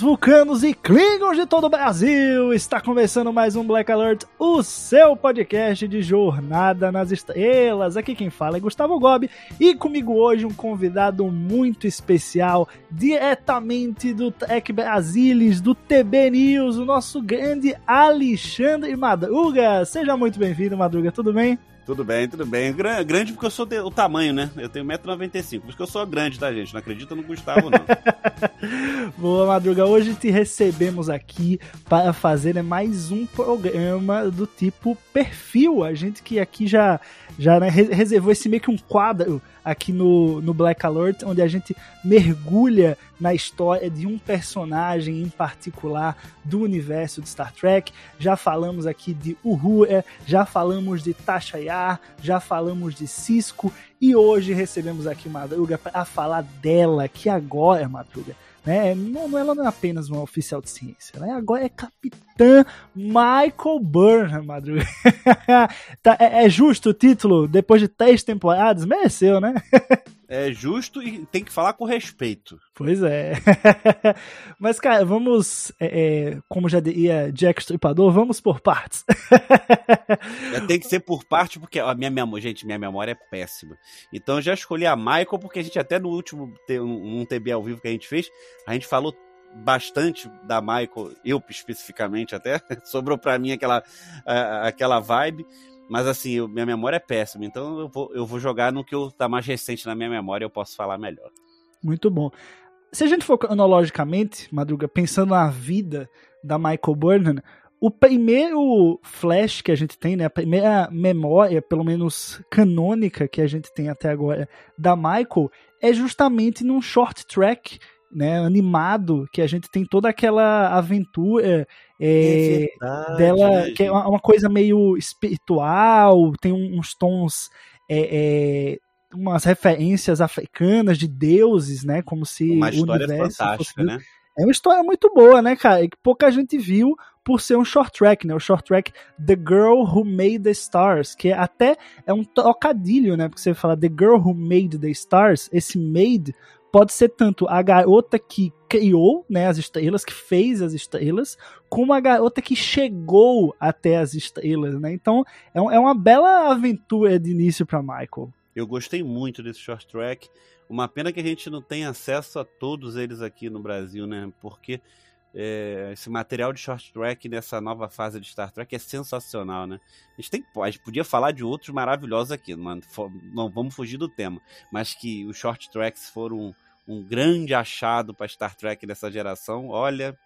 Humanos, vulcanos e klingons de todo o Brasil! Está começando mais um Black Alert, o seu podcast de jornada nas estrelas. Aqui quem fala é Gustavo Gobi e comigo hoje um convidado muito especial, diretamente do Trek Brasilis, do TB News, o nosso grande Alexandre Madruga. Seja muito bem-vindo, Madruga, tudo bem? Tudo bem, tudo bem. Gra- Grande porque eu sou de- o tamanho, né? Eu tenho 1,95m. Por isso que eu sou grande, tá, gente? Não acredita no Gustavo, não. Boa, Madruga. Hoje te recebemos aqui para fazer né, mais um programa do tipo perfil. A gente que aqui já, já né, re- reservou esse meio que um quadro aqui no, no Black Alert, onde a gente mergulha na história de um personagem em particular do universo de Star Trek. Já falamos aqui de Uhura, já falamos de Tasha Yar, já falamos de Cisco e hoje recebemos aqui Madruga para falar dela, que agora, Madruga, né, não, ela não é apenas uma oficial de ciência, né, agora é Capitã Michael Burnham, Madruga. Tá, é, é justo o título, depois de três temporadas? Mereceu, né? É justo e tem que falar com respeito. Pois é. Mas, cara, vamos, é, é, como já diria Jack Stripador, vamos por partes. Tem que ser por parte, porque a minha memória, gente, minha memória é péssima. Então eu já escolhi a Michael, porque a gente até no último um um TB ao vivo que a gente fez, a gente falou bastante da Michael, eu especificamente até, sobrou pra mim aquela, aquela vibe. Mas assim, eu- minha memória é péssima, então eu vou, eu vou jogar no que eu, tá mais recente na minha memória, eu posso falar melhor. Muito bom. Se a gente for cronologicamente, Madruga, pensando na vida da Michael Burnham, o primeiro flash que a gente tem, né, a primeira memória, pelo menos canônica que a gente tem até agora da Michael, é justamente num short track, né, animado, que a gente tem toda aquela aventura é, verdade, dela, que é uma uma coisa meio espiritual, tem uns tons, é, é, umas referências africanas de deuses, né? Como se Uma história fantástica, né? É uma história muito boa, né, cara? E que pouca gente viu por ser um short track, né? O short track The Girl Who Made the Stars, que até é um trocadilho, né? Porque você fala The Girl Who Made the Stars, esse made pode ser tanto a garota que criou né, as estrelas, que fez as estrelas, como a garota que chegou até as estrelas, né? Então é, um- é uma bela aventura de início para Michael. Eu gostei muito desse short track. Uma pena que a gente não tem acesso a todos eles aqui no Brasil, né? Porque é, esse material de short track nessa nova fase de Star Trek é sensacional, né? A gente, tem, a gente podia falar de outros maravilhosos aqui, não, não vamos fugir do tema. Mas que os short tracks foram um, grande achado para Star Trek dessa geração. Olha,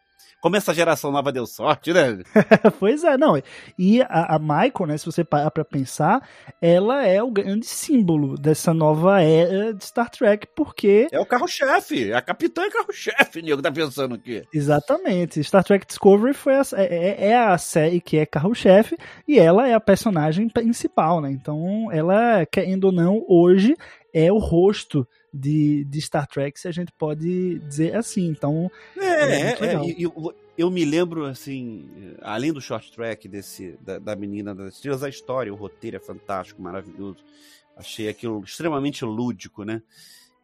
como essa geração nova deu sorte, né? pois é, não. E a, a Michael, né, se você parar pra pensar, ela é o grande símbolo dessa nova era de Star Trek, porque É o carro-chefe, a capitã é carro-chefe, nego, tá pensando aqui. Exatamente. Star Trek Discovery foi a, é, é a série que é carro-chefe e ela é a personagem principal, né? Então, ela, querendo ou não, hoje é o rosto de, de Star Trek, se a gente pode dizer assim. Então, É É, é, eu, eu me lembro, assim, além do short track desse, da, da menina das estrelas, a história, o roteiro é fantástico, maravilhoso. Achei aquilo extremamente lúdico, né?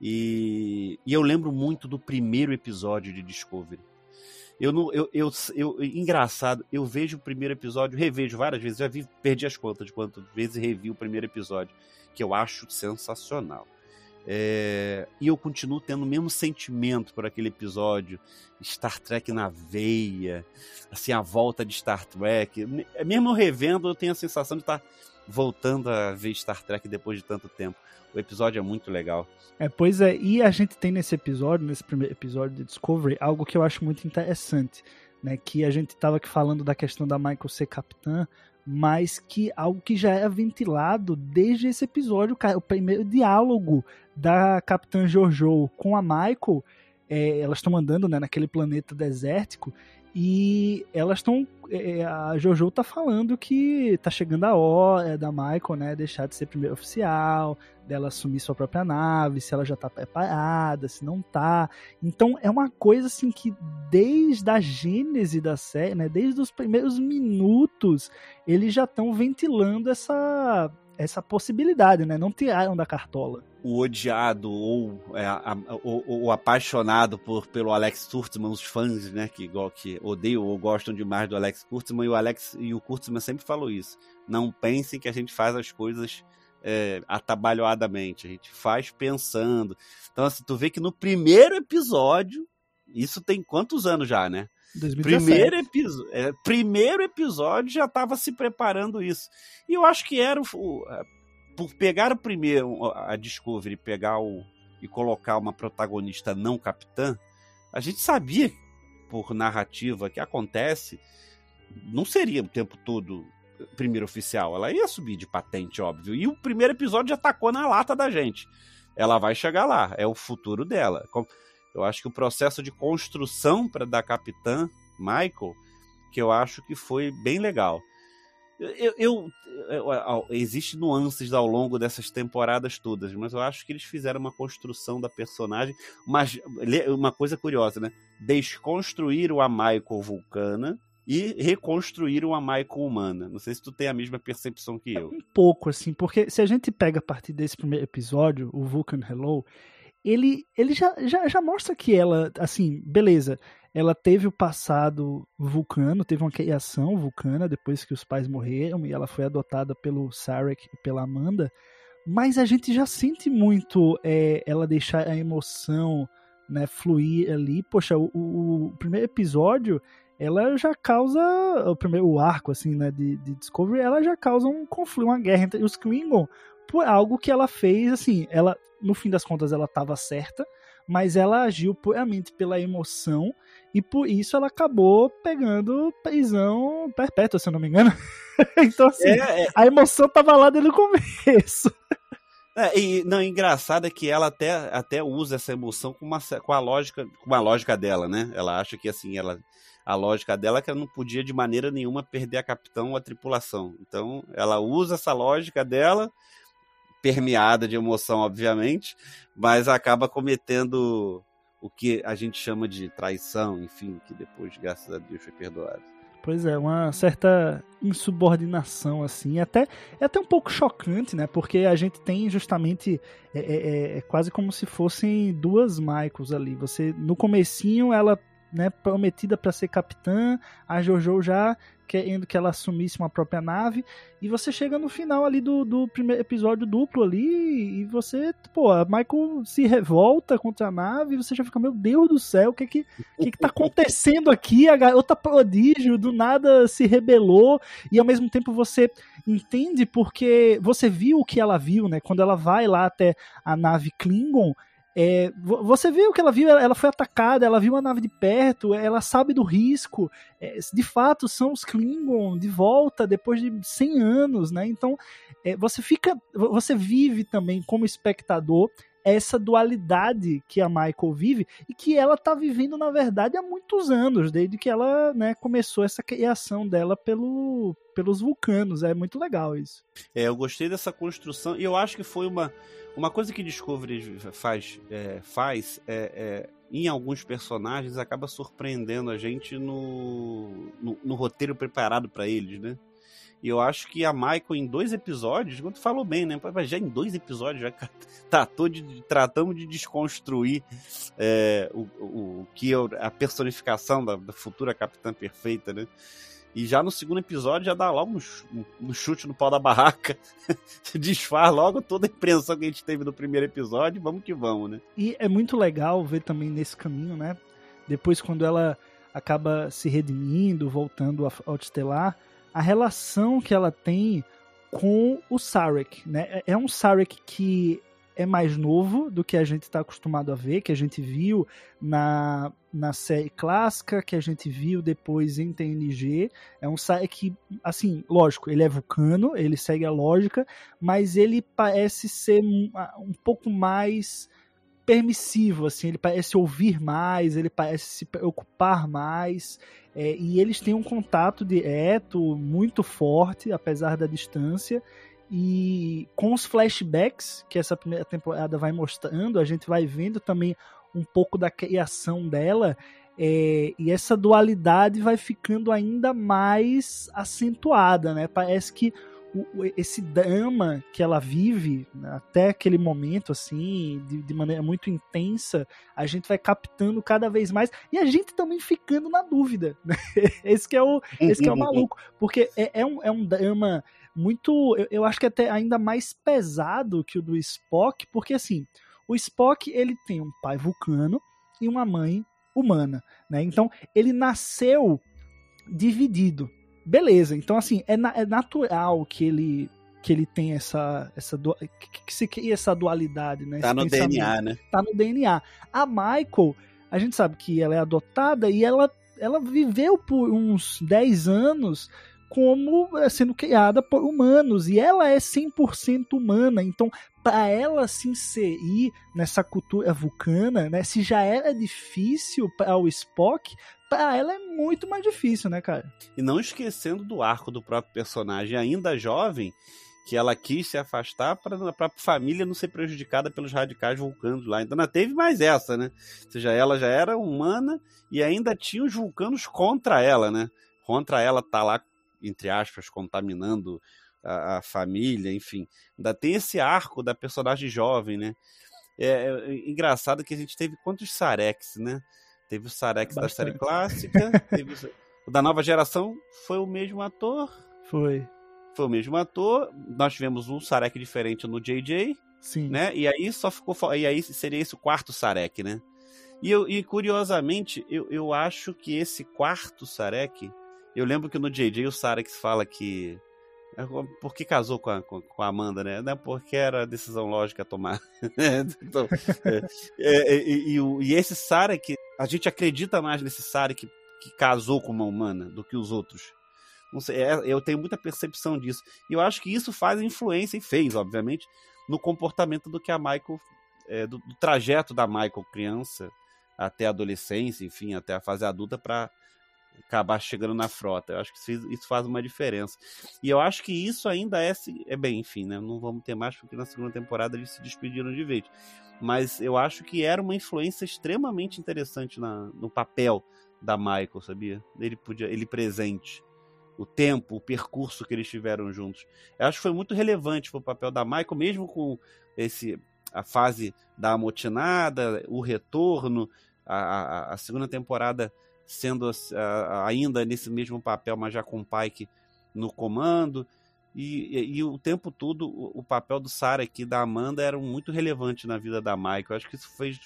E, e eu lembro muito do primeiro episódio de Discovery. Eu não, eu, eu, eu- engraçado, eu vejo o primeiro episódio, revejo várias vezes, já vi, perdi as contas de quantas vezes revi o primeiro episódio, que eu acho sensacional. É, e eu continuo tendo o mesmo sentimento por aquele episódio, Star Trek na veia, assim, a volta de Star Trek. Mesmo eu revendo, eu tenho a sensação de estar voltando a ver Star Trek depois de tanto tempo. O episódio é muito legal. É, pois é, e a gente tem nesse episódio, nesse primeiro episódio de Discovery, algo que eu acho muito interessante. né? Que a gente estava aqui falando da questão da Michael ser capitã, mas que algo que já é ventilado desde esse episódio, o primeiro diálogo da Capitã Jojo com a Michael, é, elas estão andando né, naquele planeta desértico e elas estão. É, a Jojo tá falando que tá chegando a hora da Michael, né? Deixar de ser primeiro oficial, dela assumir sua própria nave, se ela já tá preparada, se não tá. Então é uma coisa assim que desde a gênese da série, né? Desde os primeiros minutos, eles já estão ventilando essa essa possibilidade, né? Não tiraram da cartola. O odiado ou, é, a, apaixonado por, pelo Alex Kurtzman, os fãs, né, que, que odeiam ou gostam demais do Alex Kurtzman, e o Alex e o Kurtzman sempre falou isso. Não pensem que a gente faz as coisas é, atabalhoadamente, a gente faz pensando. Então, assim, tu vê que no primeiro episódio, isso tem quantos anos já, né? 2017. Primeiro, episo é, primeiro episódio já estava se preparando isso. E eu acho que era o, o, por pegar o primeiro, a Discovery, pegar o, e colocar uma protagonista não capitã, a gente sabia, por narrativa que acontece, não seria o tempo todo primeiro oficial. Ela ia subir de patente, óbvio. E o primeiro episódio já tacou na lata da gente. Ela vai chegar lá, é o futuro dela. Eu acho que o processo de construção para da capitã Michael, que eu acho que foi bem legal. Eu, eu, eu, existe nuances ao longo dessas temporadas todas, mas eu acho que eles fizeram uma construção da personagem, mas uma coisa curiosa, né? Desconstruíram a Michael vulcana e reconstruíram a Michael humana. Não sei se tu tem a mesma percepção que eu. Um pouco assim, porque se a gente pega a partir desse primeiro episódio, o Vulcan Hello, ele, ele já, já, já mostra que ela, assim, beleza, ela teve o passado vulcano, teve uma criação vulcana depois que os pais morreram e ela foi adotada pelo Sarek e pela Amanda, mas a gente já sente muito é, ela deixar a emoção né, fluir ali. Poxa, o, o, primeiro episódio ela já causa o primeiro arco assim né de, de Discovery ela já causa um conflito uma guerra entre os Klingon por algo que ela fez assim ela no fim das contas ela estava certa, mas ela agiu puramente pela emoção e por isso ela acabou pegando prisão perpétua, se eu não me engano. então, assim, é, é... a emoção tava lá desde o começo. É, e não, engraçado é que ela até, até usa essa emoção com, uma, com a lógica, com a lógica dela, né? Ela acha que assim, ela a lógica dela é que ela não podia de maneira nenhuma perder a capitão ou a tripulação. Então, ela usa essa lógica dela permeada de emoção, obviamente, mas acaba cometendo o que a gente chama de traição, enfim, que depois, graças a Deus, foi perdoado. Pois é, uma certa insubordinação, assim, até, é até um pouco chocante, né, porque a gente tem justamente, é, é, é, é quase como se fossem duas Michaels ali, você, no comecinho, ela né, prometida para ser capitã, a Jojo já querendo que ela assumisse uma própria nave, e você chega no final ali do, do primeiro episódio duplo ali, e você, pô, a Michael se revolta contra a nave, e você já fica, meu Deus do céu, o que que, que, que tá acontecendo aqui? A garota prodígio do nada se rebelou, e ao mesmo tempo você entende porque você viu o que ela viu, né, quando ela vai lá até a nave Klingon, é, você viu que ela viu, ela foi atacada, ela viu a nave de perto, ela sabe do risco. É, de fato, são os Klingon de volta depois de 100 anos, né? Então, é, você fica, você vive também como espectador essa dualidade que a Michael vive e que ela tá vivendo, na verdade, há muitos anos, desde que ela né, começou essa criação dela pelo, pelos vulcanos. É muito legal isso. É, eu gostei dessa construção e eu acho que foi uma uma coisa que Discovery faz, é, faz é, é, em alguns personagens acaba surpreendendo a gente no, no, no roteiro preparado para eles, né? E eu acho que a Michael, em dois episódios, quando falou bem, né? Já em dois episódios já tratou de, tratamos de desconstruir é, o, o, que é a personificação da, da futura Capitã Perfeita, né? E já no segundo episódio já dá logo um, um chute no pau da barraca. Desfaz logo toda a impressão que a gente teve no primeiro episódio. Vamos que vamos, né? E é muito legal ver também nesse caminho, né? Depois, quando ela acaba se redimindo, voltando ao Estelar, a relação que ela tem com o Sarek, né? É, é um Sarek que é mais novo do que a gente está acostumado a ver, que a gente viu na, na série clássica, que a gente viu depois em TNG. É um Sarek que, assim, lógico, ele é vulcano, ele segue a lógica, mas ele parece ser um, um pouco mais permissivo, assim, ele parece ouvir mais, ele parece se preocupar mais, é, e eles têm um contato direto muito forte, apesar da distância, e com os flashbacks que essa primeira temporada vai mostrando, a gente vai vendo também um pouco da criação dela, é, e essa dualidade vai ficando ainda mais acentuada, né? Parece que esse drama que ela vive né, até aquele momento assim de, de, maneira muito intensa a gente vai captando cada vez mais e a gente também ficando na dúvida né? esse que é o esse que é o maluco porque é, é um, é um drama muito eu, eu acho que até ainda mais pesado que o do Spock porque assim o Spock ele tem um pai vulcano e uma mãe humana né? Então ele nasceu dividido beleza. Então, assim, é, na, é natural que ele que ele tem essa essa que, que se cria essa dualidade, né? Tá no DNA, né? Tá no DNA. A Michael, a gente sabe que ela é adotada e ela ela viveu por uns 10 anos como eh, sendo criada por humanos e ela é 100% humana. Então, para ela se inserir nessa cultura vulcana, né, se já era difícil para o Spock, para ela é muito mais difícil, né, cara? E não esquecendo do arco do próprio personagem, ainda jovem, que ela quis se afastar para a própria família não ser prejudicada pelos radicais vulcanos lá. Então não teve mais essa, né? Ou seja, ela já era humana e ainda tinha os vulcanos contra ela, né? Contra ela tá lá, entre aspas, contaminando a, a família, enfim. Ainda tem esse arco da personagem jovem, né? É, é engraçado que a gente teve quantos Sarex, né? Teve o Sarex da série clássica, teve o da nova geração, foi o mesmo ator. Foi. Foi o mesmo ator. Nós tivemos um Sarek diferente no JJ. Sim. Né? E aí só ficou. E aí seria esse o quarto Sarek, né? E, eu, e curiosamente, eu, eu acho que esse quarto Sarek. Eu lembro que no JJ o Sarek fala que. É, por que casou com a, com a Amanda, né? Não é porque era decisão lógica tomar. então, é, é, e, e, e, esse Sarek a gente acredita mais nesse Sari que, que casou com uma humana do que os outros. Sei, é, eu tenho muita percepção disso. E eu acho que isso faz influência, e fez, obviamente, no comportamento do que a Michael. É, do, do, trajeto da Michael criança até a adolescência, enfim, até a fase adulta, para acabar chegando na frota. Eu acho que isso faz uma diferença. E eu acho que isso ainda é, é bem, enfim, né? Não vamos ter mais, porque na segunda temporada eles se despediram de vez mas eu acho que era uma influência extremamente interessante na, no papel da Michael, sabia? Ele podia, ele presente, o tempo, o percurso que eles tiveram juntos. Eu acho que foi muito relevante o papel da Michael, mesmo com esse a fase da amotinada, o retorno, a, a, a segunda temporada sendo ainda nesse mesmo papel, mas já com o Pike no comando. E, e, e, o tempo todo o, o papel do Sarah aqui, da Amanda, era muito relevante na vida da Michael. Eu acho que isso fez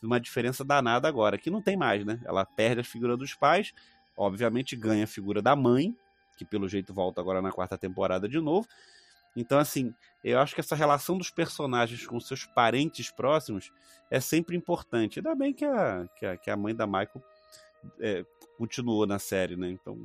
uma diferença danada agora, que não tem mais, né? Ela perde a figura dos pais, obviamente ganha a figura da mãe, que pelo jeito volta agora na quarta temporada de novo. Então, assim, eu acho que essa relação dos personagens com seus parentes próximos é sempre importante. Ainda bem que a, que a, que a mãe da Michael é, continuou na série, né? Então,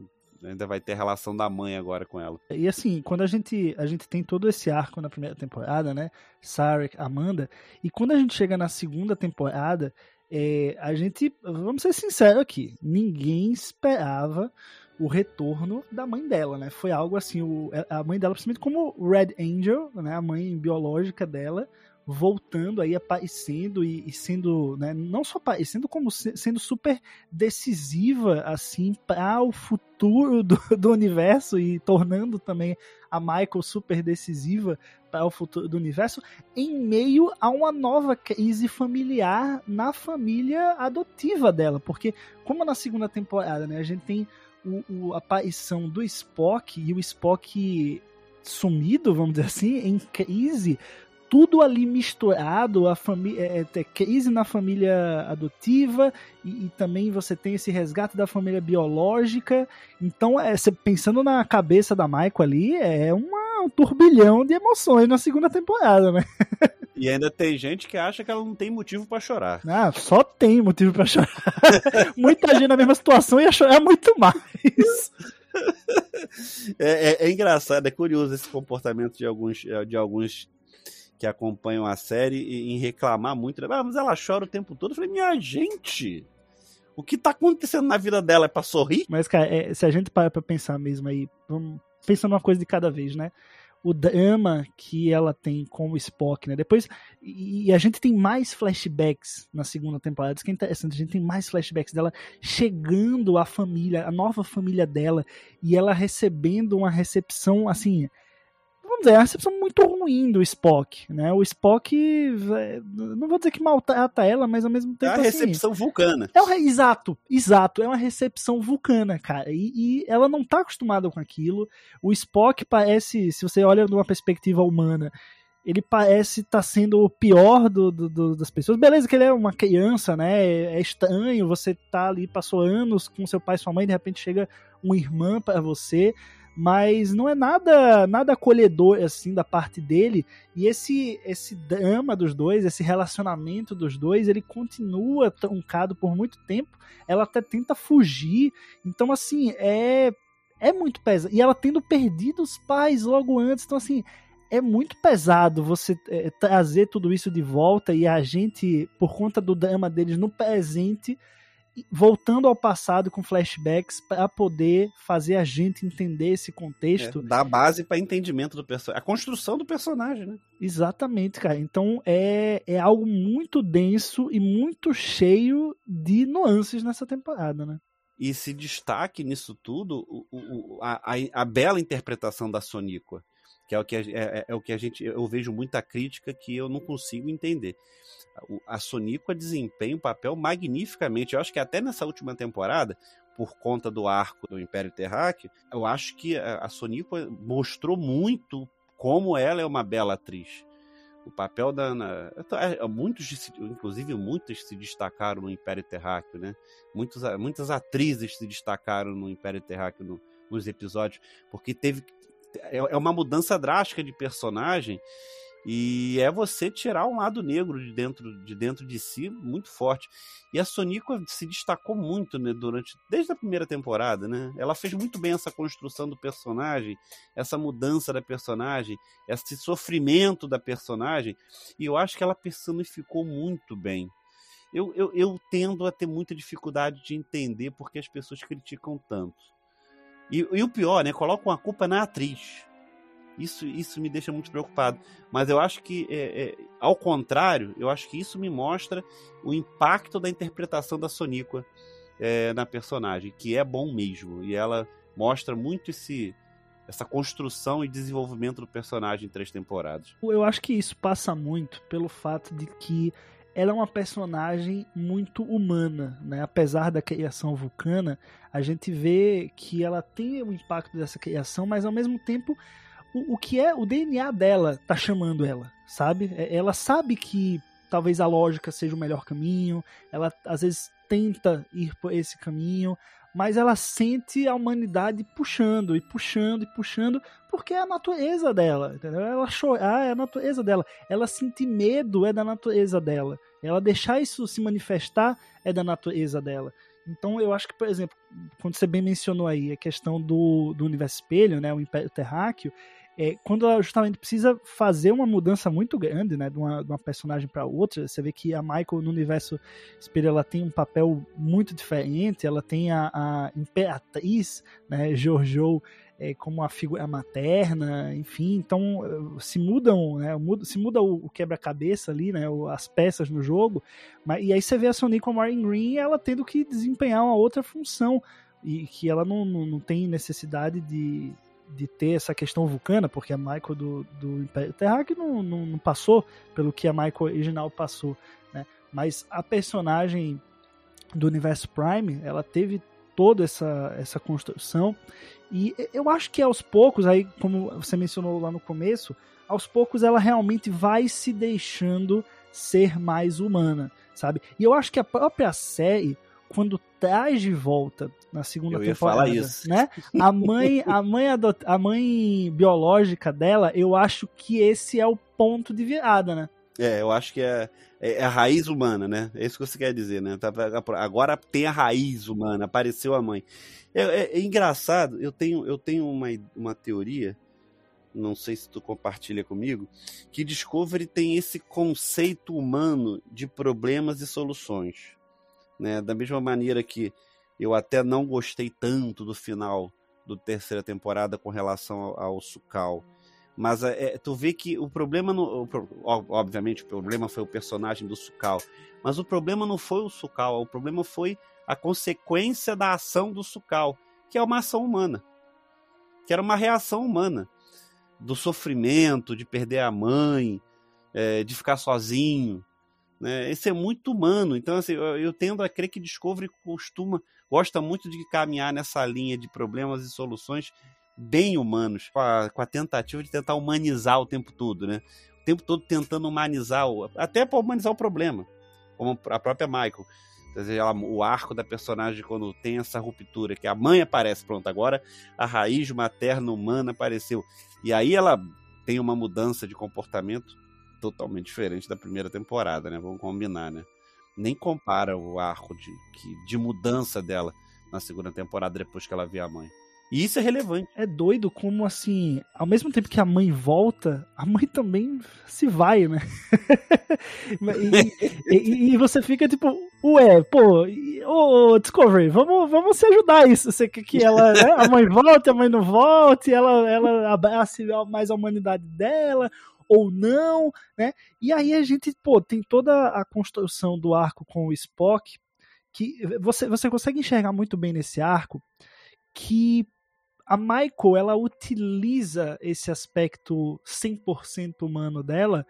ainda vai ter a relação da mãe agora com ela. E assim, quando a gente, a gente tem todo esse arco na primeira temporada, né? Sarek, Amanda, e quando a gente chega na segunda temporada, é, a gente, vamos ser sinceros aqui, ninguém esperava o retorno da mãe dela, né? Foi algo assim, o, a mãe dela, principalmente como Red Angel, né? A mãe biológica dela, voltando aí, aparecendo e, e sendo, né, não só aparecendo, como se, sendo super decisiva, assim, para o futuro do, do universo e tornando também a Michael super decisiva para o futuro do universo, em meio a uma nova crise familiar na família adotiva dela, porque como na segunda temporada, né, a gente tem o, o, a aparição do Spock e o Spock sumido, vamos dizer assim, em crise tudo ali misturado, a família, é, é, crise na família adotiva e, e, também você tem esse resgate da família biológica. Então, é, pensando na cabeça da Michael ali, é uma, um turbilhão de emoções na segunda temporada, né? E ainda tem gente que acha que ela não tem motivo pra chorar. Ah, só tem motivo pra chorar. Muita gente na mesma situação ia chorar muito mais. É, é- é engraçado, é curioso esse comportamento de alguns, de alguns que acompanham a série e- em reclamar muito. né? Ah, mas ela chora o tempo todo. Eu falei, minha gente, o que tá acontecendo na vida dela é pra sorrir? Mas, cara, é, se a gente parar pra pensar mesmo aí, vamos pensando uma coisa de cada vez, né? O drama que ela tem com o Spock, né? Depois. E a gente tem mais flashbacks na segunda temporada. Isso que é interessante. A gente tem mais flashbacks dela chegando à família, a nova família dela, e ela recebendo uma recepção, assim. Vamos dizer, é uma recepção muito ruim do Spock, né? O Spock. é, Não vou dizer que maltrata ela, mas ao mesmo É tempo. a assim, recepção vulcana. é uma, exato, exato. É uma recepção vulcana, cara. E, e ela não tá acostumada com aquilo. O Spock parece, se você olha de uma perspectiva humana, ele parece estar sendo o pior do, do- do- das pessoas. Beleza que ele é uma criança, né? É estranho, você tá ali, passou anos com seu pai e sua mãe, de repente chega uma irmã para você. Mas não é nada nada acolhedor assim da parte dele. E esse esse drama dos dois, esse relacionamento dos dois, ele continua truncado por muito tempo. Ela até tenta fugir. Então, assim, é, é muito pesado. E ela tendo perdido os pais logo antes. Então, assim, é muito pesado você é, trazer tudo isso de volta e a gente, por conta do drama deles no presente, voltando ao passado com flashbacks para poder fazer a gente entender esse contexto. É, dá base pra entendimento do personagem. A construção do personagem, né? Exatamente, cara. Então é, é algo muito denso e muito cheio de nuances nessa temporada, né? E se destaque nisso tudo o- o- a, a- bela interpretação da Soníqua, que é o que, a, é, é o que a gente. Eu vejo muita crítica que eu não consigo entender. A Soníqua desempenha um papel magnificamente. Eu acho que até nessa última temporada, por conta do arco do Império Terráqueo, eu acho que a, Soníqua mostrou muito como ela é uma bela atriz. O papel da Ana. é, Muitos, se- inclusive muitas se destacaram no Império Terráqueo, né? Muitos, muitas atrizes se destacaram no Império Terráqueo no- nos episódios, porque teve. É é uma mudança drástica de personagem e é você tirar um lado negro de dentro de, dentro de si muito forte. E a Sonica se destacou muito né, durante. Desde a primeira temporada, né? Ela fez muito bem essa construção do personagem, essa mudança da personagem, esse sofrimento da personagem, e eu acho que ela personificou muito bem. Eu, eu, eu tendo a ter muita dificuldade de entender porque as pessoas criticam tanto. E, e o pior, né? Colocam a culpa na atriz. Isso, isso me deixa muito preocupado. Mas eu acho que, é, é, ao contrário, eu acho que isso me mostra o impacto da interpretação da Soníqua é, na personagem, que é bom mesmo. E ela mostra muito esse, essa construção e desenvolvimento do personagem em três temporadas. Eu acho que isso passa muito pelo fato de que ela é uma personagem muito humana, né? Apesar da criação vulcana, a gente vê que ela tem o impacto dessa criação, mas ao mesmo tempo o, o que é o DNA dela tá chamando ela, sabe? É- Ela sabe que talvez a lógica seja o melhor caminho, ela às vezes tenta ir por esse caminho, mas ela sente a humanidade puxando e puxando e puxando, porque é a natureza dela, entendeu? Ela chorar é a natureza dela, ela sentir medo é da natureza dela, ela deixar isso se manifestar é da natureza dela. Então eu acho que, por exemplo, quando você bem mencionou aí a questão do, do universo espelho, né, o Império Terráqueo, é, quando ela justamente precisa fazer uma mudança muito grande, né, de uma, de uma personagem para outra, você vê que a Michael no universo espelho ela tem um papel muito diferente, ela tem a, a imperatriz, né, Jojo, é, como a figura materna, enfim, então eh, se mudam, né, muda, se muda o, o quebra-cabeça ali, né, o- as peças no jogo, mas, e aí você vê a Sonic com a Maureen Green ela tendo que desempenhar uma outra função, e que ela não, não, não tem necessidade de, de ter essa questão vulcana, porque a Michael do, do Império Terráqueo não, não, não passou pelo que a Michael original passou, né? Mas a personagem do universo Prime, ela teve toda essa, essa construção e eu acho que aos poucos, aí como você mencionou lá no começo, aos poucos ela realmente vai se deixando ser mais humana, sabe? E eu acho que a própria série, quando traz de volta na segunda Eu temporada, né? A mãe, a mãe adot... a mãe biológica dela, eu acho que esse é o ponto de virada, né? É, eu acho que é, é, é a raiz humana, né? É isso que você quer dizer, né? Tá, agora tem a raiz humana, apareceu a mãe. É, é, é engraçado, eu tenho, eu tenho uma, uma teoria, não sei se tu compartilha comigo, que Discovery tem esse conceito humano de problemas e soluções. Né? Da mesma maneira que eu até não gostei tanto do final do terceira temporada com relação ao, ao Sukal. Mas é, tu vê que o problema, no, obviamente, o problema foi o personagem do Sukal. Mas o problema não foi o Sukal, o problema foi a consequência da ação do Sukal, que é uma ação humana. Que era uma reação humana. Do sofrimento, de perder a mãe, é, de ficar sozinho. Né? Esse é muito humano. Então, assim, eu, eu tendo a crer que Discovery costuma, gosta muito de caminhar nessa linha de problemas e soluções bem humanos, com a, com a tentativa de tentar humanizar o tempo todo, né? O tempo todo tentando humanizar, o, até para humanizar o problema, como a própria Michael. Ela, o arco da personagem quando tem essa ruptura, que a mãe aparece, pronto, agora a raiz materna humana apareceu. E aí ela tem uma mudança de comportamento totalmente diferente da primeira temporada, né? Vamos combinar, né? Nem compara o arco de, de mudança dela na segunda temporada depois que ela vê a mãe. E isso é relevante. É doido como, assim, ao mesmo tempo que a mãe volta, a mãe também se vai, né? e, e, e, você fica tipo, ué, pô, ô Discovery, vamos, vamos se ajudar isso. Você quer que ela, né? a mãe volte, a mãe não volte, ela, ela abrace mais a humanidade dela, ou não, né? E aí a gente, pô, tem toda a construção do arco com o Spock, que você, você consegue enxergar muito bem nesse arco que a Michael ela utiliza esse aspecto 100% humano dela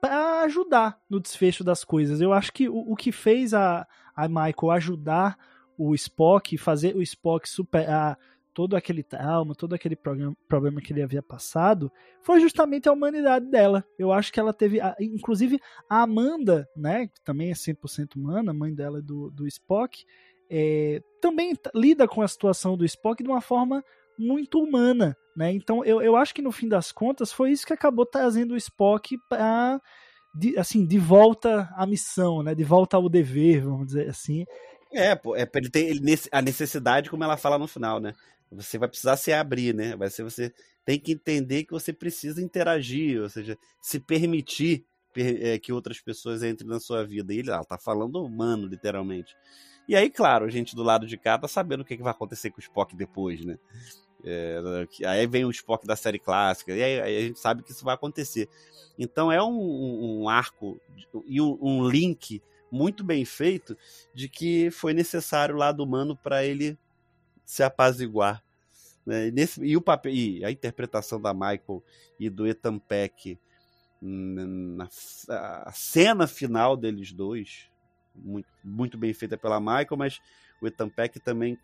para ajudar no desfecho das coisas. Eu acho que o, o, que fez a, a Michael ajudar o Spock, fazer o Spock superar todo aquele trauma, todo aquele problema, que ele havia passado, foi justamente a humanidade dela. Eu acho que ela teve, inclusive a Amanda, né, que também é 100% humana, mãe dela do, do Spock, é, também lida com a situação do Spock de uma forma muito humana, né? Então eu, eu acho que no fim das contas foi isso que acabou trazendo o Spock para de, assim, de volta à missão, né? De volta ao dever, vamos dizer assim. É, pô, é ele tem ele, a necessidade, como ela fala no final, né? Você vai precisar se abrir, né? Vai ser você tem que entender que você precisa interagir, ou seja, se permitir é, que outras pessoas entrem na sua vida. E ele, ela tá falando humano, literalmente. E aí, claro, a gente do lado de cá tá sabendo o que, que vai acontecer com o Spock depois, né? É, aí vem o Spock da série clássica, e aí, aí, a gente sabe que isso vai acontecer. Então é um, um arco e um, um, link muito bem feito de que foi necessário o lado humano para ele se apaziguar. Né? E, nesse, e, o papel, e a interpretação da Michael e do Ethan Peck na a cena final deles dois, muito, muito bem feita pela Michael, mas o Ethan Peck também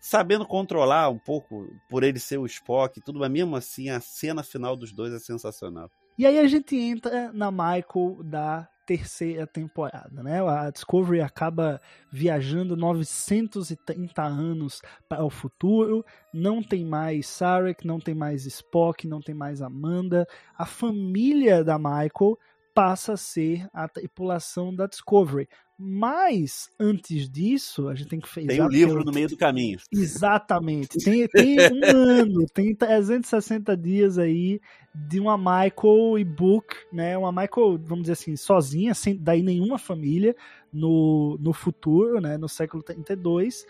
sabendo controlar um pouco, por ele ser o Spock e tudo, mas mesmo assim a cena final dos dois é sensacional. E aí a gente entra na Michael da terceira temporada, né? A Discovery acaba viajando 930 anos para o futuro, não tem mais Sarek, não tem mais Spock, não tem mais Amanda. A família da Michael passa a ser a tripulação da Discovery. Mas, antes disso, a gente tem que fazer. Tem um livro no meio do caminho. Exatamente. Tem, tem um ano, tem 360 dias aí de uma Michael e Book, né? Uma Michael, vamos dizer assim, sozinha, sem daí nenhuma família, no, no futuro, né? No século 32.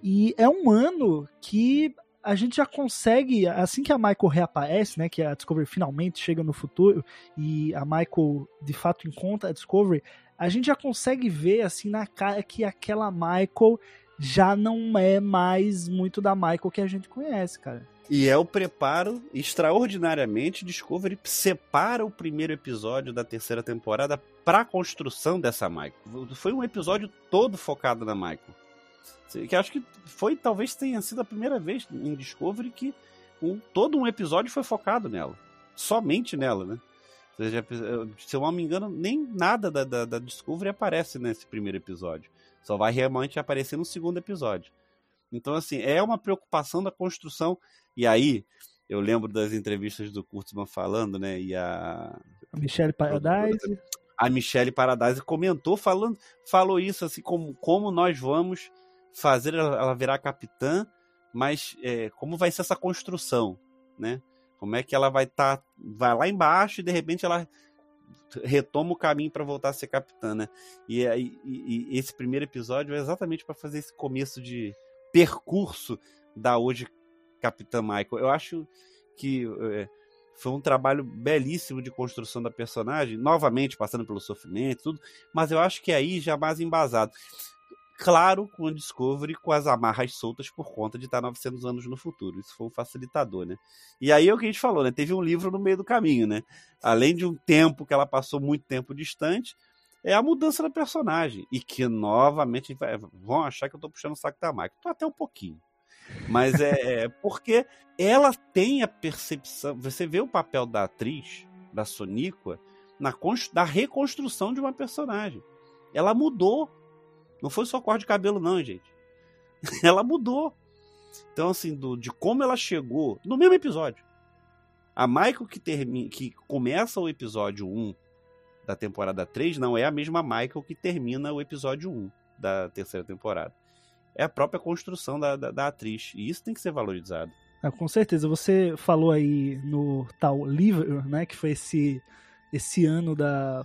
E é um ano que a gente já consegue, assim que a Michael reaparece, né, que a Discovery finalmente chega no futuro e a Michael de fato encontra a Discovery, a gente já consegue ver assim na cara que aquela Michael já não é mais muito da Michael que a gente conhece, cara. E é o preparo extraordinariamente Discovery separa o primeiro episódio da terceira temporada para a construção dessa Michael. Foi um episódio todo focado na Michael. Que acho que foi talvez tenha sido a primeira vez em Discovery que um, todo um episódio foi focado nela, somente nela, né? Seja, se eu não me engano, nem nada da, da, da, Discovery aparece nesse primeiro episódio. Só vai realmente aparecer no segundo episódio. Então, assim, é uma preocupação da construção. E aí, eu lembro das entrevistas do Kurtzman falando, né? E a. Michelle Paradise. A Michelle Paradise comentou falando, falou isso assim como como nós vamos fazer ela, virar capitã, mas é, como vai ser essa construção, né? Como é que ela vai estar, tá, vai lá embaixo e de repente ela retoma o caminho para voltar a ser capitã, né? E, e, e esse primeiro episódio é exatamente para fazer esse começo de percurso da hoje Capitã Michael. Eu acho que é, foi um trabalho belíssimo de construção da personagem, novamente passando pelo sofrimento, tudo, mas eu acho que aí já mais embasado. Claro, com o Discovery com as amarras soltas por conta de estar 900 anos no futuro. Isso foi um facilitador, né? E aí é o que a gente falou, né? Teve um livro no meio do caminho, né? Além de um tempo que ela passou muito tempo distante, é a mudança da personagem. E que novamente vão achar que eu tô puxando o saco da máquina. Tô até um pouquinho. Mas é, é porque ela tem a percepção. Você vê o papel da atriz, da Soníqua, na da reconstrução de uma personagem. Ela mudou não foi só cor de cabelo, não, gente. ela mudou. Então, assim, do, de como ela chegou no mesmo episódio. A Michael que, termina, que começa o episódio 1 da temporada 3 não é a mesma Michael que termina o episódio 1 da terceira temporada. É a própria construção da, da, da atriz. E isso tem que ser valorizado. Ah, com certeza. Você falou aí no tal livro, né? Que foi esse, esse ano da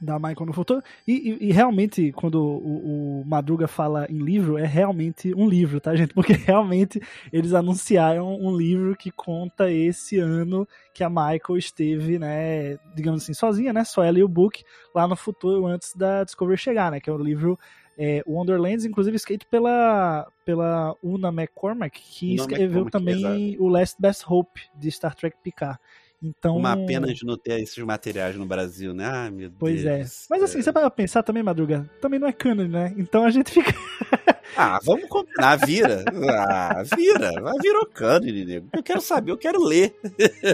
da Michael no futuro. E, e, e realmente, quando o, o, Madruga fala em livro, é realmente um livro, tá, gente? Porque realmente eles anunciaram um livro que conta esse ano que a Michael esteve, né, digamos assim, sozinha, né? Só ela e o Book lá no futuro antes da Discovery chegar, né? Que é o livro é, Wonderlands, inclusive escrito pela, pela Una McCormack, que Una escreveu McCormack, também o Last Best Hope de Star Trek Picard. Então, Uma pena de não ter esses materiais no Brasil, né? Ah, meu pois Deus. Pois é. Mas assim, você vai pensar também, Madruga, também não é canon, né? Então a gente fica. ah, vamos combinar, vira. Ah, vira. Vai virou canon, nego. Eu quero saber, eu quero ler.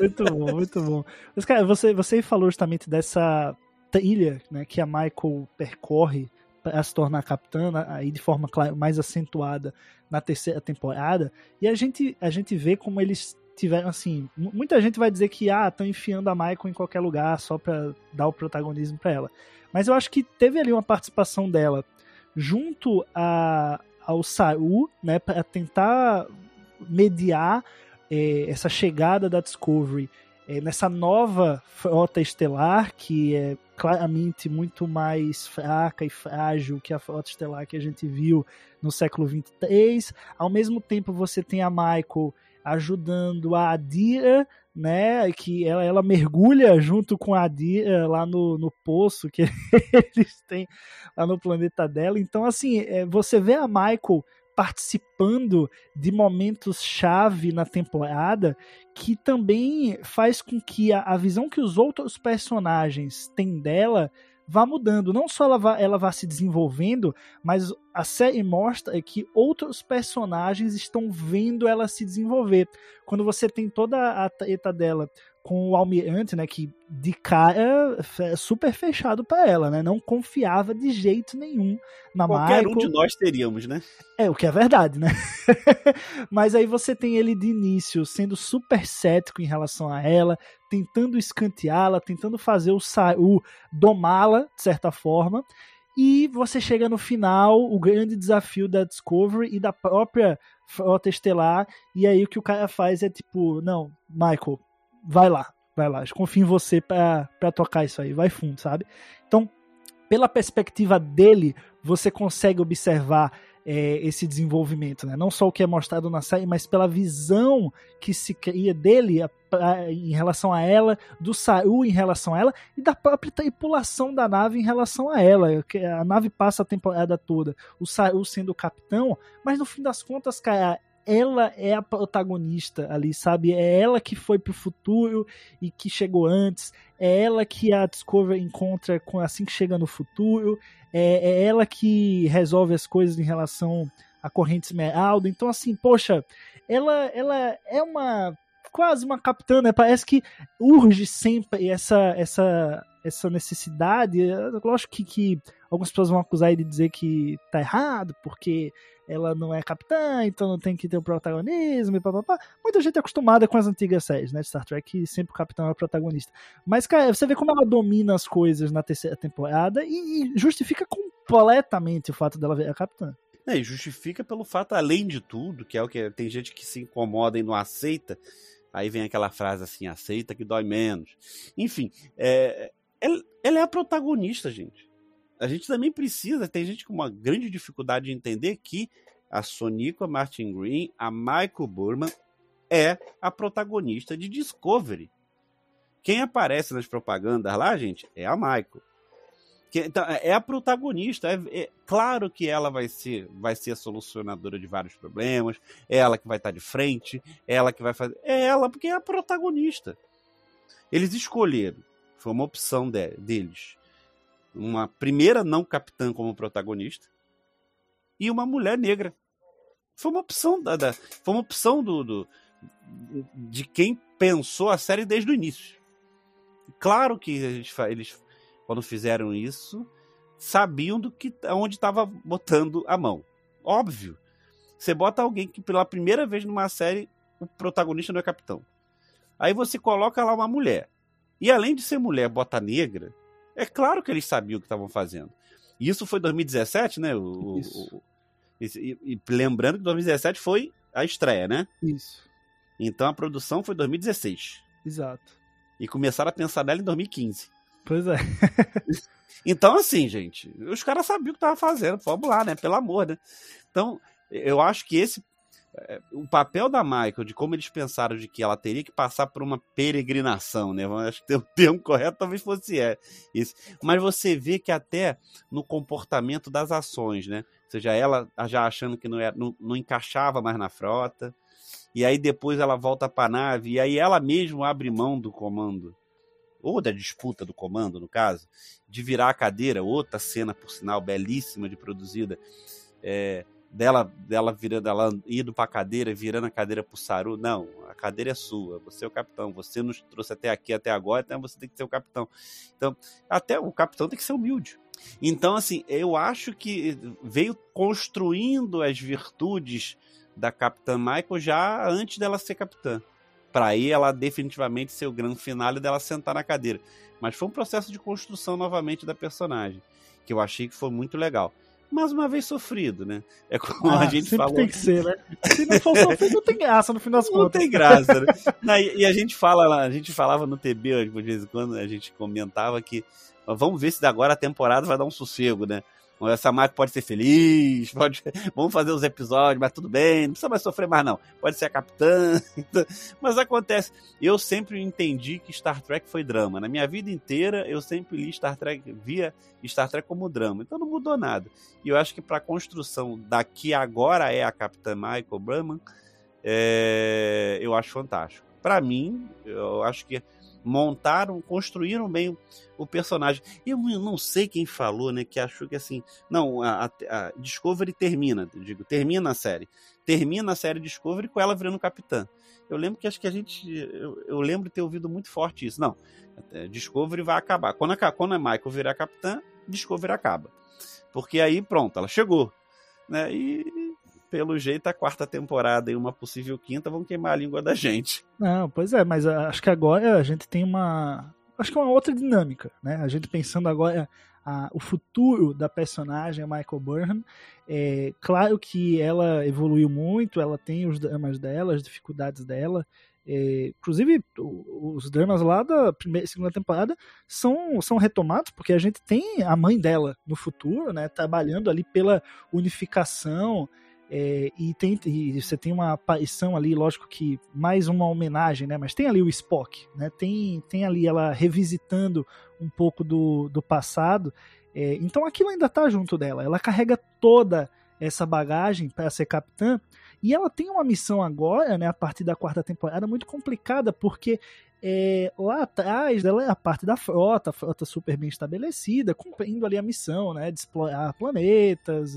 muito bom, muito bom. Mas, cara, você, você falou justamente dessa trilha né, que a Michael percorre para se tornar capitã, aí de forma mais acentuada na terceira temporada, e a gente, a gente vê como eles tiveram, assim, muita gente vai dizer que, ah, estão enfiando a Michael em qualquer lugar só pra dar o protagonismo para ela. Mas eu acho que teve ali uma participação dela junto a, ao Saru, né, para tentar mediar é, essa chegada da Discovery é, nessa nova frota estelar, que é claramente muito mais fraca e frágil que a frota estelar que a gente viu no século 23. Ao mesmo tempo, você tem a Michael ajudando a Adira, né, que ela, ela mergulha junto com a Adira lá no, no poço que eles têm lá no planeta dela. Então, assim, é, você vê a Michael participando de momentos chave na temporada que também faz com que a, a visão que os outros personagens têm dela vá mudando. Não só ela vá, ela vá se desenvolvendo, mas a série mostra que outros personagens estão vendo ela se desenvolver. Quando você tem toda a treta dela com o almirante, né, que de cara é super fechado para ela, né, não confiava de jeito nenhum na Qualquer Michael. um de nós teríamos, né? É, o que é verdade, né? Mas aí você tem ele de início sendo super cético em relação a ela, tentando escanteá-la, tentando fazer o Saru domá-la, de certa forma, e você chega no final, o grande desafio da Discovery e da própria Frota Estelar, e aí o que o cara faz é tipo, não, Michael, vai lá, vai lá, confio em você para tocar isso aí, vai fundo, sabe? Então, pela perspectiva dele, você consegue observar é, esse desenvolvimento, né? Não só o que é mostrado na série, mas pela visão que se cria dele a, a, em relação a ela, do Saru em relação a ela e da própria tripulação da nave em relação a ela. A nave passa a temporada toda, o Saru sendo o capitão, mas no fim das contas, cara, ela é a protagonista ali, sabe? É ela que foi pro futuro e que chegou antes. É ela que a Discovery encontra com assim que chega no futuro. É, é ela que resolve as coisas em relação à corrente esmeralda. Então, assim, poxa, ela, ela é uma quase uma capitã, né? Parece que urge sempre essa essa essa necessidade. Eu Lógico que, que algumas pessoas vão acusar ele de dizer que tá errado, porque ela não é capitã, então não tem que ter o protagonismo e papapá. Muita gente é acostumada com as antigas séries, né, de Star Trek, que sempre o capitão é o protagonista. Mas, cara, você vê como ela domina as coisas na terceira temporada e, e justifica completamente o fato dela ver a capitã. É, e justifica pelo fato, além de tudo, que é o que tem gente que se incomoda e não aceita. Aí vem aquela frase assim, aceita que dói menos. Enfim, é, ela, ela é a protagonista, gente. A gente também precisa, tem gente com uma grande dificuldade de entender que a Sonica Martin Green, a Michael Burman, é a protagonista de Discovery. Quem aparece nas propagandas lá, gente, é a Michael. Que, então, é a protagonista. É, é, claro que ela vai ser, vai ser a solucionadora de vários problemas. É ela que vai estar de frente. É ela que vai fazer. É ela, porque é a protagonista. Eles escolheram. Foi uma opção de, deles. Uma primeira não capitã como protagonista. E uma mulher negra. Foi uma opção da, da foi uma opção do, do de quem pensou a série desde o início. Claro que eles, eles quando fizeram isso, sabiam do que onde estava botando a mão. Óbvio. Você bota alguém que pela primeira vez numa série o protagonista não é capitão. Aí você coloca lá uma mulher. E além de ser mulher, bota negra. É claro que eles sabiam o que estavam fazendo. E isso foi 2017, né? O, Isso. o- e, e lembrando que 2017 foi a estreia, né? Isso. Então a produção foi 2016. Exato. E começaram a pensar nela em 2015. Pois é. Então, assim, gente, os caras sabiam o que estavam fazendo. Vamos lá, né? Pelo amor, né? Então, eu acho que esse. É, O papel da Michael, de como eles pensaram de que ela teria que passar por uma peregrinação, né? Acho que o termo correto talvez fosse é, esse. Mas você vê que até no comportamento das ações, né? Ou seja, ela já achando que não, era, não, não encaixava mais na frota. E aí depois ela volta para a nave. E aí ela mesmo abre mão do comando. Ou da disputa do comando, no caso de virar a cadeira, outra cena, por sinal, belíssima de produzida, é, dela, dela virando, ela indo pra cadeira, virando a cadeira pro Saru. Não, a cadeira é sua, você é o capitão, você nos trouxe até aqui, até agora, então você tem que ser o capitão. Então, até o capitão tem que ser humilde. Então, assim, eu acho que veio construindo as virtudes da Capitã Michael já antes dela ser capitã. Para aí ela definitivamente ser o grande finale dela sentar na cadeira. Mas foi um processo de construção novamente da personagem, que eu achei que foi muito legal. Mais uma vez sofrido, né? É como Ah, a gente sempre falou. tem que ser, né? Se não for sofrido, não tem graça no fim das Não contas. tem graça, né? Não, e, e a gente fala lá, a gente falava no TB de vez em quando, a gente comentava que vamos ver se agora a temporada vai dar um sossego, né? Essa marca pode ser feliz, pode, vamos fazer os episódios, mas tudo bem, não precisa mais sofrer mais não. Pode ser a capitã. mas acontece, eu sempre entendi que Star Trek foi drama. Na minha vida inteira eu sempre li Star Trek, via Star Trek como drama. Então não mudou nada. E eu acho que para a construção da que agora é a Capitã Michael Brahman, é, eu acho fantástico. Para mim, eu acho que montaram, construíram bem o, personagem. Eu não sei quem falou, né, que achou que assim, não, a, a- Discovery termina, digo, termina a série. Termina a série Discovery com ela virando capitã. Eu lembro que acho que a gente, eu, eu lembro ter ouvido muito forte isso. Não, é, Discovery vai acabar. Quando a, quando a Michael virar capitã, Discovery acaba. Porque aí, pronto, ela chegou. Né? E pelo jeito a quarta temporada e uma possível quinta vão queimar a língua da gente. Não, pois é, mas ah, acho que agora a gente tem uma. Acho que é uma outra dinâmica, né? A gente pensando agora ah, o futuro da personagem, a Michael Burnham. É claro que ela evoluiu muito, ela tem os dramas dela, as dificuldades dela. É, inclusive, os dramas lá da primeira segunda temporada são, são retomados, porque a gente tem a mãe dela no futuro, né? Trabalhando ali pela unificação. É, e, tem, e você tem uma aparição ali, lógico que mais uma homenagem, né? Mas tem ali o Spock, né? Tem, tem ali ela revisitando um pouco do, do passado. É, então aquilo ainda tá junto dela. Ela carrega toda essa bagagem para ser capitã. E ela tem uma missão agora, né? A partir da quarta temporada, muito complicada, porque é, lá atrás dela é a parte da frota, a frota super bem estabelecida, cumprindo ali a missão, né, de explorar planetas,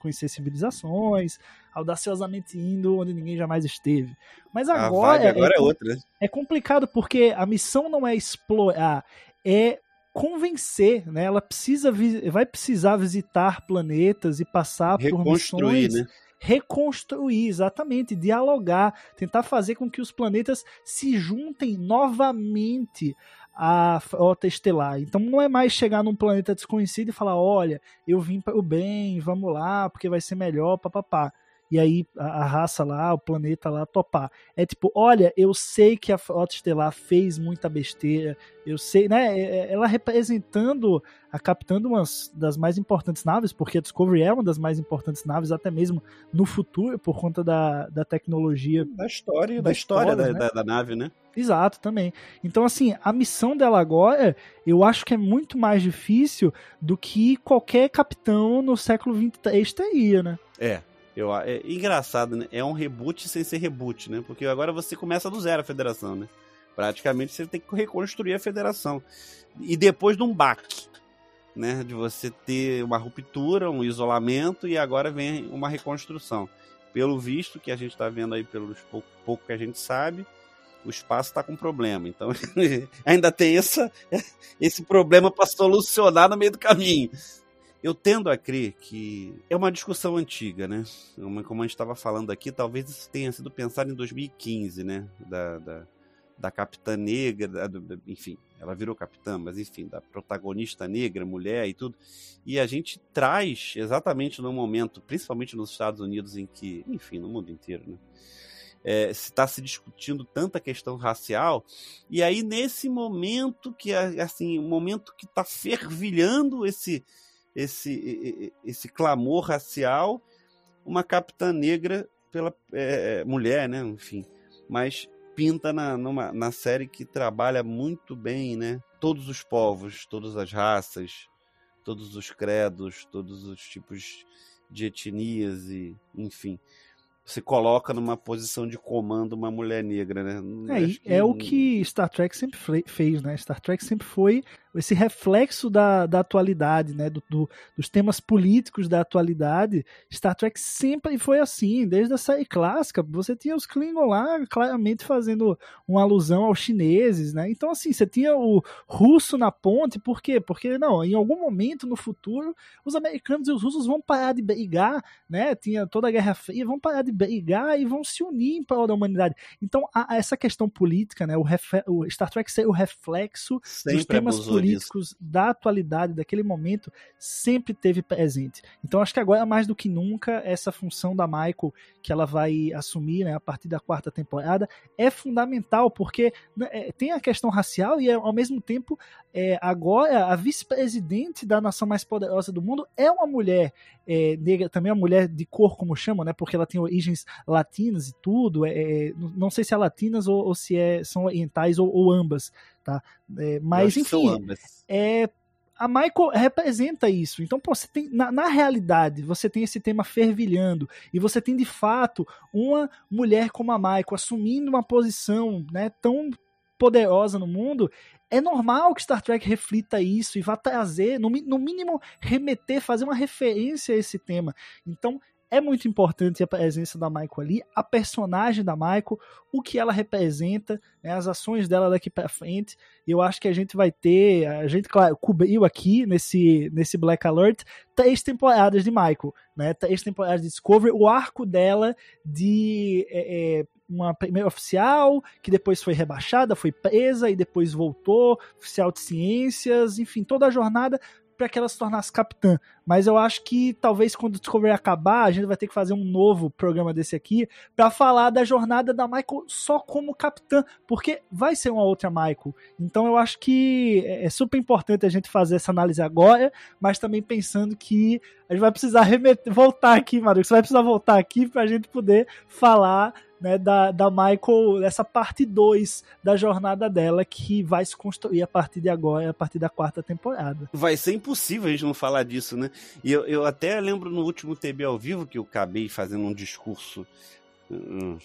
conhecer civilizações, audaciosamente indo onde ninguém jamais esteve. Mas agora, agora é, é, outra, né? é complicado porque a missão não é explorar, é convencer, né? Ela precisa vai precisar visitar planetas e passar por missões. Né? Reconstruir, exatamente, dialogar, tentar fazer com que os planetas se juntem novamente à frota estelar. Então não é mais chegar num planeta desconhecido e falar, olha, eu vim para o bem, vamos lá, porque vai ser melhor, papapá e aí a, a, raça lá, o planeta lá topar. É tipo, olha, eu sei que a Frota Estelar fez muita besteira, eu sei, né? É, é, ela representando a capitã de uma das mais importantes naves, porque a Discovery é uma das mais importantes naves, até mesmo no futuro, por conta da, da tecnologia. Da história, da, história, da, né? da, da, nave, né? Exato, também. Então, assim, a missão dela agora, eu acho que é muito mais difícil do que qualquer capitão no século XXIII teria, né? É, eu, é engraçado, né? É um reboot sem ser reboot, né? Porque agora você começa do zero a federação, né? Praticamente você tem que reconstruir a federação. E depois de um baque, né? De você ter uma ruptura, um isolamento e agora vem uma reconstrução. Pelo visto que a gente está vendo aí, pelos pouco, pouco que a gente sabe, o espaço está com problema. Então ainda tem essa, esse problema para solucionar no meio do caminho. Eu tendo a crer que é uma discussão antiga, né? Como a gente estava falando aqui, talvez isso tenha sido pensado em 2015, né? Da, da, da capitã negra, da, enfim, ela virou capitã, mas enfim, da protagonista negra, mulher e tudo. E a gente traz exatamente no momento, principalmente nos Estados Unidos, em que, enfim, no mundo inteiro, né? É, está se discutindo tanta questão racial, e aí nesse momento que, assim, o momento que está fervilhando esse, esse, esse clamor racial, uma capitã negra pela é, é, mulher, né? Enfim, mas pinta na, numa, na série que trabalha muito bem, né? Todos os povos, todas as raças, todos os credos, todos os tipos de etnias e, enfim, você coloca numa posição de comando uma mulher negra, né? É, que... é o que Star Trek sempre fez, né? Star Trek sempre foi esse reflexo da, da atualidade, né, do, do, dos temas políticos da atualidade, Star Trek sempre foi assim, desde a série clássica, você tinha os Klingon lá claramente fazendo uma alusão aos chineses, né, então assim, você tinha o russo na ponte, por quê? Porque, não, em algum momento no futuro, os americanos e os russos vão parar de brigar, né, tinha toda a Guerra Fria, vão parar de brigar e vão se unir em prol da humanidade, então a, a essa questão política, né, o, o Star Trek ser o reflexo sempre dos temas políticos da atualidade, daquele momento, sempre teve presente. Então acho que agora, mais do que nunca, essa função da Michael, que ela vai assumir né, a partir da quarta temporada, é fundamental, porque né, é, tem a questão racial e, ao mesmo tempo, é, agora a vice-presidente da nação mais poderosa do mundo é uma mulher é, negra, também uma mulher de cor, como chamam, né, porque ela tem origens latinas e tudo. É, é não sei se é latinas ou, ou se é, são orientais ou, ou ambas tá? É, mas, enfim, é, a Michael representa isso. Então, pô, você tem, na, na, realidade, você tem esse tema fervilhando e você tem de fato uma mulher como a Michael assumindo uma posição né, tão poderosa no mundo. É normal que Star Trek reflita isso e vá trazer, no, no mínimo, remeter, fazer uma referência a esse tema. Então, é muito importante a presença da Michael ali, a personagem da Michael, o que ela representa, né, as ações dela daqui para frente. Eu acho que a gente vai ter, a gente, claro, cobriu aqui nesse, nesse Black Alert três temporadas de Michael, né, três temporadas de Discovery, o arco dela de é, é, uma primeira oficial, que depois foi rebaixada, foi presa e depois voltou, oficial de ciências, enfim, toda a jornada para que ela se tornasse capitã. Mas eu acho que talvez quando o Discovery acabar, a gente vai ter que fazer um novo programa desse aqui para falar da jornada da Michael só como capitã, porque vai ser uma outra Michael. Então eu acho que é, é super importante a gente fazer essa análise agora, mas também pensando que a gente vai precisar remeter, voltar aqui, Maru, você vai precisar voltar aqui para a gente poder falar né, da, da Michael, essa parte 2 da jornada dela, que vai se construir a partir de agora, a partir da quarta temporada. Vai ser impossível a gente não falar disso, né? E eu, eu até lembro no último TB ao vivo que eu acabei fazendo um discurso hum,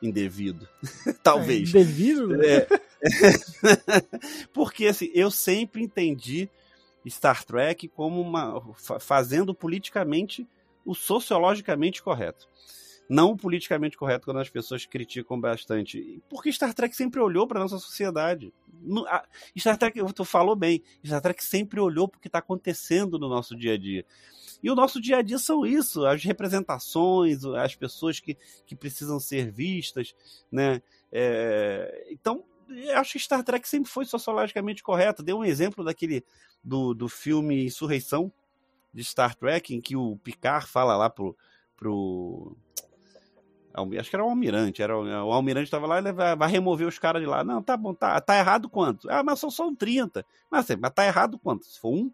indevido. Talvez. É, indevido? É. Porque assim, eu sempre entendi Star Trek como uma fazendo politicamente o sociologicamente correto não politicamente correto quando as pessoas criticam bastante. Porque Star Trek sempre olhou para nossa sociedade. Star Trek, tu falou bem, Star Trek sempre olhou para o que está acontecendo no nosso dia a dia. E o nosso dia a dia são isso, as representações, as pessoas que, que precisam ser vistas, né? É, então, acho que Star Trek sempre foi sociologicamente correto. Deu um exemplo daquele do, do filme Insurreição de Star Trek, em que o Picard fala lá pro, pro Acho que era o almirante. Era o, almirante estava lá, ele vai, vai remover os caras de lá. Não, tá bom, tá, tá errado quanto? Ah, mas só são 30. Mas, assim, mas tá errado quanto? Se for um,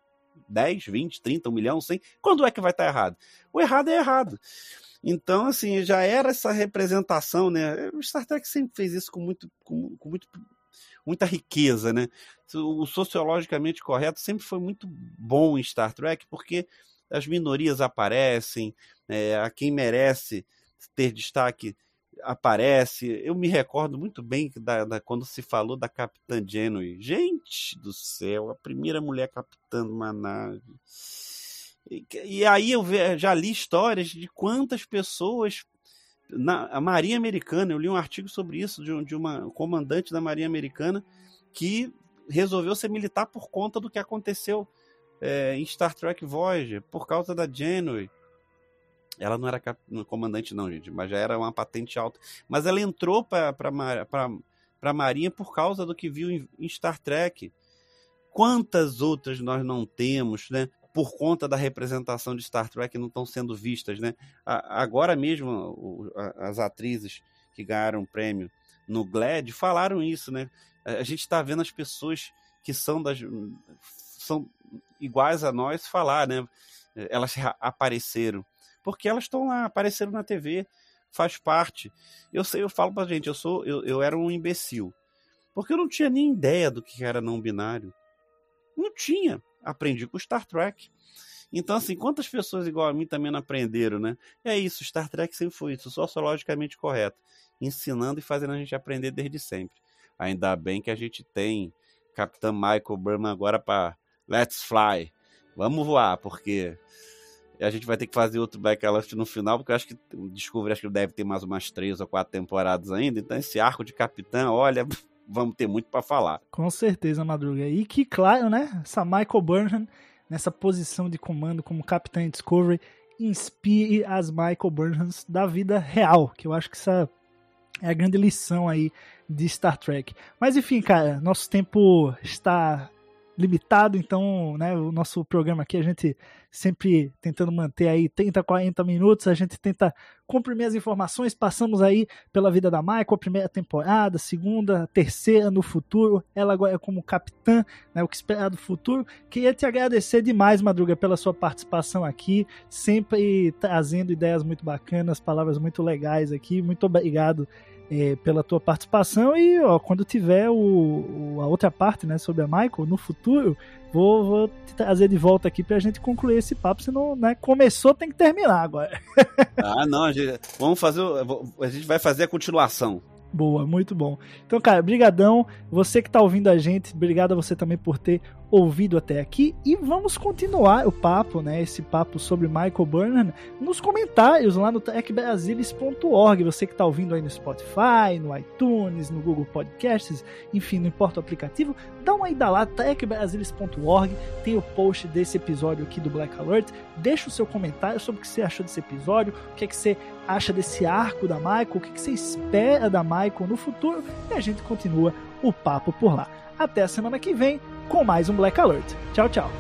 10, 20, 30, 1 milhão, 100, quando é que vai estar errado? O errado é errado. Então, assim, já era essa representação, né? O Star Trek sempre fez isso com, muito, com, com muito, muita riqueza, né? O sociologicamente correto sempre foi muito bom em Star Trek, porque as minorias aparecem, é, a quem merece ter destaque aparece. Eu me recordo muito bem da, da- quando se falou da Capitã Janeway. Gente do céu, a primeira mulher capitã de uma nave. E, e aí eu já li histórias de quantas pessoas. Na, a Marinha Americana, eu li um artigo sobre isso de, de uma comandante da Marinha Americana que resolveu ser militar por conta do que aconteceu é, em Star Trek Voyager, por causa da Janeway. Ela não era comandante, não, gente, mas já era uma patente alta. Mas ela entrou para a Marinha por causa do que viu em, em Star Trek. Quantas outras nós não temos, né? Por conta da representação de Star Trek não estão sendo vistas, né? Agora mesmo, as atrizes que ganharam o prêmio no GLAD falaram isso, né? A gente está vendo as pessoas que são das são iguais a nós falar, né? Elas ra- apareceram porque elas estão lá, apareceram na TV, faz parte. Eu sei, eu falo pra gente, eu sou, eu, eu era um imbecil, porque eu não tinha nem ideia do que era não binário. Não tinha. Aprendi com Star Trek. Então, assim, quantas pessoas igual a mim também não aprenderam, né? É isso, Star Trek sempre foi isso, sociologicamente correto. Ensinando e fazendo a gente aprender desde sempre. Ainda bem que a gente tem Capitão Michael Berman agora para Let's Fly. Vamos voar, porque a gente vai ter que fazer outro Backlist no final, porque eu acho que Discovery acho que deve ter mais umas três ou quatro temporadas ainda. Então, esse arco de capitã, olha, vamos ter muito para falar. Com certeza, Madruga. E que, claro, né? Essa Michael Burnham, nessa posição de comando como capitã Discovery, inspire as Michael Burnhams da vida real, que eu acho que essa é a grande lição aí de Star Trek. Mas enfim, cara, nosso tempo está limitado, então, né, o nosso programa aqui a gente sempre tentando manter aí 30, 40 minutos, a gente tenta comprimir as informações, passamos aí pela vida da Michael, a primeira temporada, segunda, terceira no futuro, ela agora é como capitã, né, o que esperar do futuro. Queria te agradecer demais, Madruga, pela sua participação aqui, sempre trazendo ideias muito bacanas, palavras muito legais aqui, muito obrigado é, pela tua participação e ó, quando tiver o, o- a outra parte né, sobre a Michael no futuro, vou, vou te trazer de volta aqui pra gente concluir esse papo, senão né, começou, tem que terminar agora. Ah, não, a gente, vamos fazer, a gente vai fazer a continuação. Boa, muito bom. Então, cara, brigadão. Você que tá ouvindo a gente, obrigado a você também por ter ouvido até aqui. E vamos continuar o papo, né? Esse papo sobre Michael Burnham nos comentários lá no techbrasilis.org. Você que tá ouvindo aí no Spotify, no iTunes, no Google Podcasts, enfim, não importa o aplicativo, dá uma ida lá, techbrasilis.org. Tem o post desse episódio aqui do Black Alert. Deixa o seu comentário sobre o que você achou desse episódio, o que, é que você acha desse arco da Michael, o que, que você espera da Michael no futuro, e a gente continua o papo por lá. Até a semana que vem com mais um Black Alert. Tchau, tchau.